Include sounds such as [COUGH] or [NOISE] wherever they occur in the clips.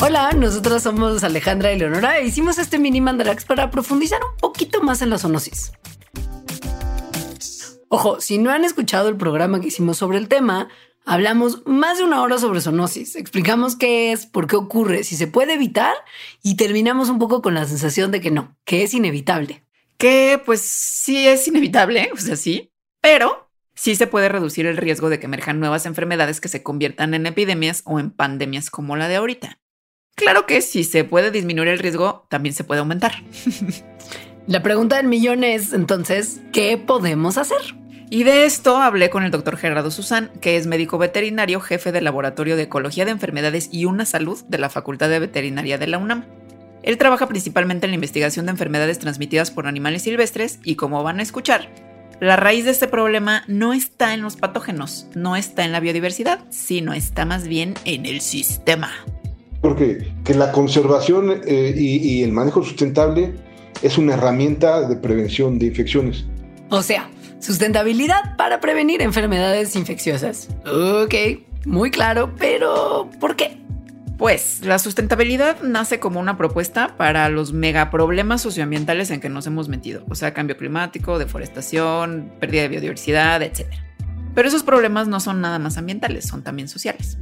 Hola, nosotros somos Alejandra y Leonora e hicimos este mini mandarax para profundizar un poquito más en la zoonosis. Ojo, si no han escuchado el programa que hicimos sobre el tema, hablamos más de una hora sobre zoonosis. Explicamos qué es, por qué ocurre, si se puede evitar y terminamos un poco con la sensación de que no, que es inevitable. Que pues sí es inevitable, o sea, sí, pero sí se puede reducir el riesgo de que emerjan nuevas enfermedades que se conviertan en epidemias o en pandemias como la de ahorita. Claro que si se puede disminuir el riesgo, también se puede aumentar. La pregunta del millón es entonces, ¿qué podemos hacer? Y de esto hablé con el doctor Gerardo Susán, que es médico veterinario, jefe del Laboratorio de Ecología de Enfermedades y Una Salud de la Facultad de Veterinaria de la UNAM. Él trabaja principalmente en la investigación de enfermedades transmitidas por animales silvestres y como van a escuchar, la raíz de este problema no está en los patógenos, no está en la biodiversidad, sino está más bien en el sistema. Porque que la conservación eh, y, el manejo sustentable es una herramienta de prevención de infecciones. O sea, sustentabilidad para prevenir enfermedades infecciosas. Ok, muy claro, pero ¿por qué? Pues la sustentabilidad nace como una propuesta para los megaproblemas socioambientales en que nos hemos metido, o sea, cambio climático, deforestación, pérdida de biodiversidad, etc. Pero esos problemas no son nada más ambientales, son también sociales.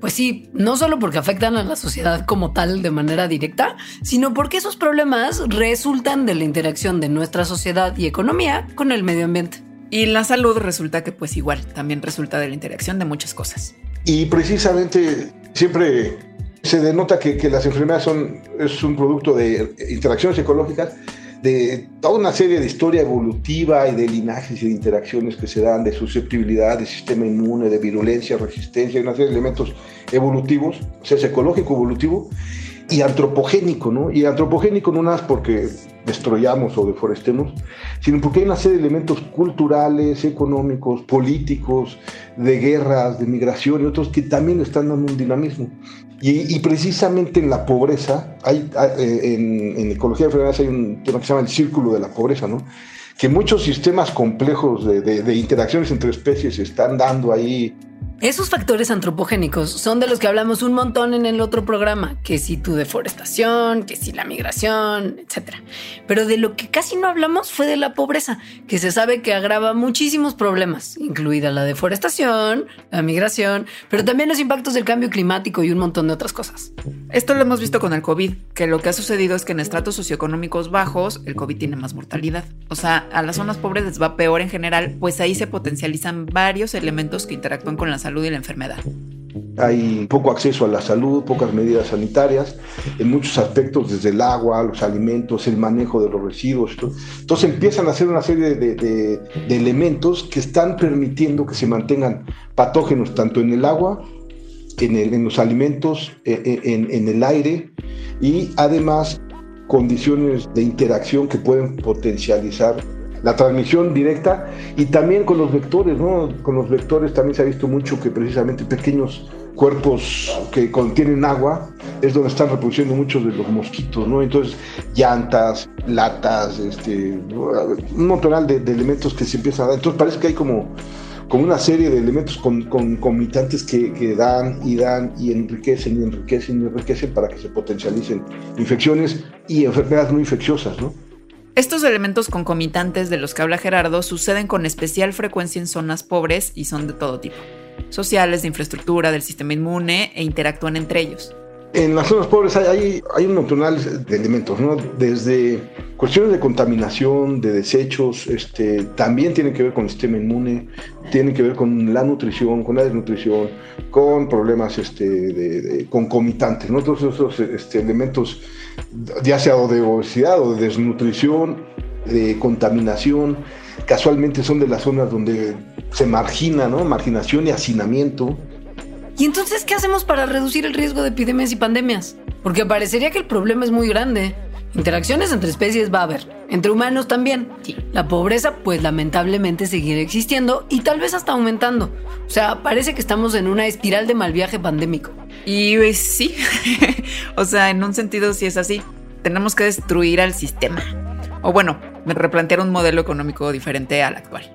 Pues sí, no solo porque afectan a la sociedad como tal de manera directa, sino porque esos problemas resultan de la interacción de nuestra sociedad y economía con el medio ambiente. Y la salud resulta que pues igual, también resulta de la interacción de muchas cosas. Y precisamente siempre se denota que, las enfermedades son es un producto de interacciones ecológicas de toda una serie de historia evolutiva y de linajes y de interacciones que se dan, de susceptibilidad, de sistema inmune, de virulencia, resistencia, una serie de elementos evolutivos, o sea, es ecológico, evolutivo, y antropogénico, ¿no? Y antropogénico no nada porque destruyamos o deforestemos, sino porque hay una serie de elementos culturales, económicos, políticos, de guerras, de migración y otros que también están dando un dinamismo. Y, precisamente en la pobreza, hay, eh, en, ecología de enfermedades hay un tema que se llama el círculo de la pobreza, ¿no? Que muchos sistemas complejos de, de interacciones entre especies están dando ahí esos factores antropogénicos son de los que hablamos un montón en el otro programa, que si tu deforestación, que si la migración, etc. Pero de lo que casi no hablamos fue de la pobreza, que se sabe que agrava muchísimos problemas, incluida la deforestación, la migración, pero también los impactos del cambio climático y un montón de otras cosas. Esto lo hemos visto con el COVID, que lo que ha sucedido es que en estratos socioeconómicos bajos el COVID tiene más mortalidad. O sea, a las zonas pobres les va peor en general, pues ahí se potencializan varios elementos que interactúan con la salud salud y la enfermedad. Hay poco acceso a la salud, pocas medidas sanitarias, en muchos aspectos, desde el agua, los alimentos, el manejo de los residuos. Entonces empiezan a hacer una serie de, elementos que están permitiendo que se mantengan patógenos tanto en el agua, en, los alimentos, e, e, en, en el aire y además condiciones de interacción que pueden potencializar la transmisión directa y también con los vectores, ¿no? Con los vectores también se ha visto mucho que precisamente pequeños cuerpos que contienen agua es donde están reproduciendo muchos de los mosquitos, ¿no? Entonces, llantas, latas, este, un montón de, elementos que se empiezan a dar. Entonces parece que hay como, una serie de elementos con, concomitantes que, que dan y dan y enriquecen y enriquecen y enriquecen para que se potencialicen infecciones y enfermedades no infecciosas, ¿no? Estos elementos concomitantes de los que habla Gerardo suceden con especial frecuencia en zonas pobres y son de todo tipo, sociales, de infraestructura, del sistema inmune e interactúan entre ellos. En las zonas pobres hay, hay, un montón de elementos, ¿no? Desde cuestiones de contaminación, de desechos, este, también tienen que ver con el sistema inmune, tienen que ver con la nutrición, con la desnutrición, con problemas este, de, concomitantes, ¿no? Todos esos este, elementos ya sea de obesidad o de desnutrición, de contaminación, casualmente son de las zonas donde se margina, ¿no? Marginación y hacinamiento. ¿Y entonces qué hacemos para reducir el riesgo de epidemias y pandemias? Porque parecería que el problema es muy grande. Interacciones entre especies va a haber, entre humanos también. La pobreza pues lamentablemente seguirá existiendo y tal vez hasta aumentando. O sea, parece que estamos en una espiral de mal viaje pandémico. Y pues, sí, [LAUGHS] o sea, en un sentido sí es así. Tenemos que destruir al sistema. O bueno, replantear un modelo económico diferente al actual.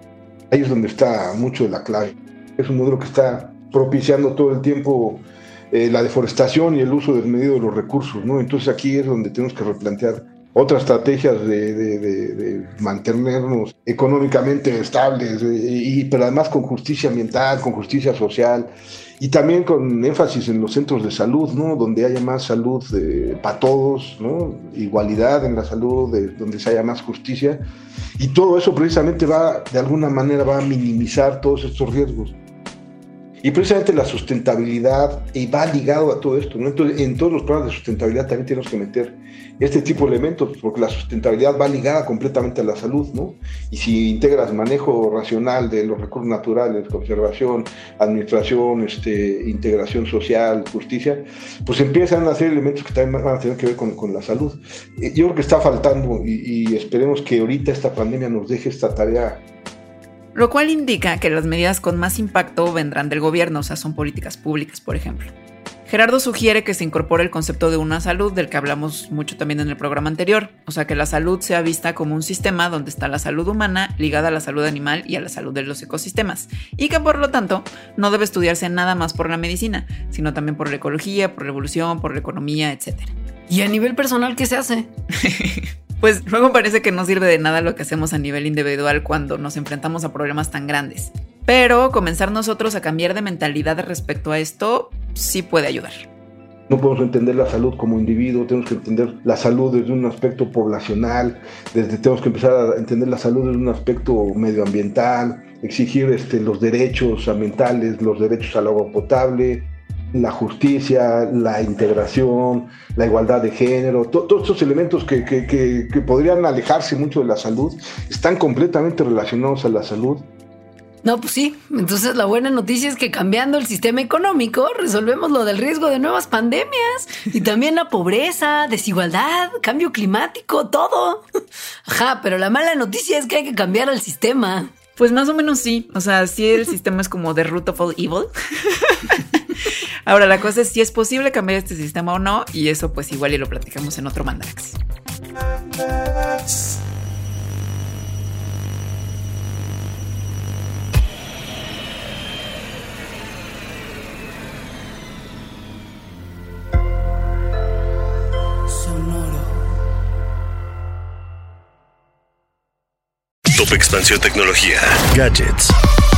Ahí es donde está mucho de la clave. Es un modelo que está propiciando todo el tiempo eh, la deforestación y el uso desmedido de los recursos, ¿no? Entonces aquí es donde tenemos que replantear otras estrategias de, mantenernos económicamente estables, y, pero además con justicia ambiental, con justicia social y también con énfasis en los centros de salud, ¿no? donde haya más salud eh, para todos, ¿no? igualdad en la salud, donde se haya más justicia. Y todo eso precisamente va, de alguna manera, va a minimizar todos estos riesgos. Y precisamente la sustentabilidad y va ligado a todo esto. Entonces, en todos los planes de sustentabilidad también tenemos que meter este tipo de elementos, porque la sustentabilidad va ligada completamente a la salud. ¿no? Y si integras manejo racional de los recursos naturales, conservación, administración, este, integración social, justicia, pues empiezan a ser elementos que también van a tener que ver con, con la salud. Eh, yo creo que está faltando y esperemos que ahorita esta pandemia nos deje esta tarea lo cual indica que las medidas con más impacto vendrán del gobierno, o sea, son políticas públicas, por ejemplo. Gerardo sugiere que se incorpore el concepto de una salud, del que hablamos mucho también en el programa anterior, o sea, que la salud sea vista como un sistema donde está la salud humana ligada a la salud animal y a la salud de los ecosistemas, y que por lo tanto no debe estudiarse nada más por la medicina, sino también por la ecología, por la evolución, por la economía, etc. ¿Y a nivel personal qué se hace? [LAUGHS] pues luego parece que no sirve de nada lo que hacemos a nivel individual cuando nos enfrentamos a problemas tan grandes. Pero comenzar nosotros a cambiar de mentalidad respecto a esto sí puede ayudar. No podemos entender la salud como individuo, tenemos que entender la salud desde un aspecto poblacional, desde tenemos que empezar a entender la salud desde un aspecto medioambiental, exigir este, los derechos ambientales, los derechos al agua potable, la justicia, la integración, la igualdad de género, todos estos elementos que, que, podrían alejarse mucho de la salud, están completamente relacionados a la salud. No, pues sí. Entonces la buena noticia es que cambiando el sistema económico resolvemos lo del riesgo de nuevas pandemias y también la pobreza, desigualdad, cambio climático, todo. [LAUGHS] Ajá, pero la mala noticia es que hay que cambiar el sistema. Pues más o menos sí. O sea, sí el [LAUGHS] sistema es como the root of all evil. [LAUGHS] Ahora, la cosa es si es posible cambiar este sistema o no, y eso pues igual y lo platicamos en otro Mandrax. Top Expansión Tecnología. Gadgets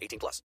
18 plus.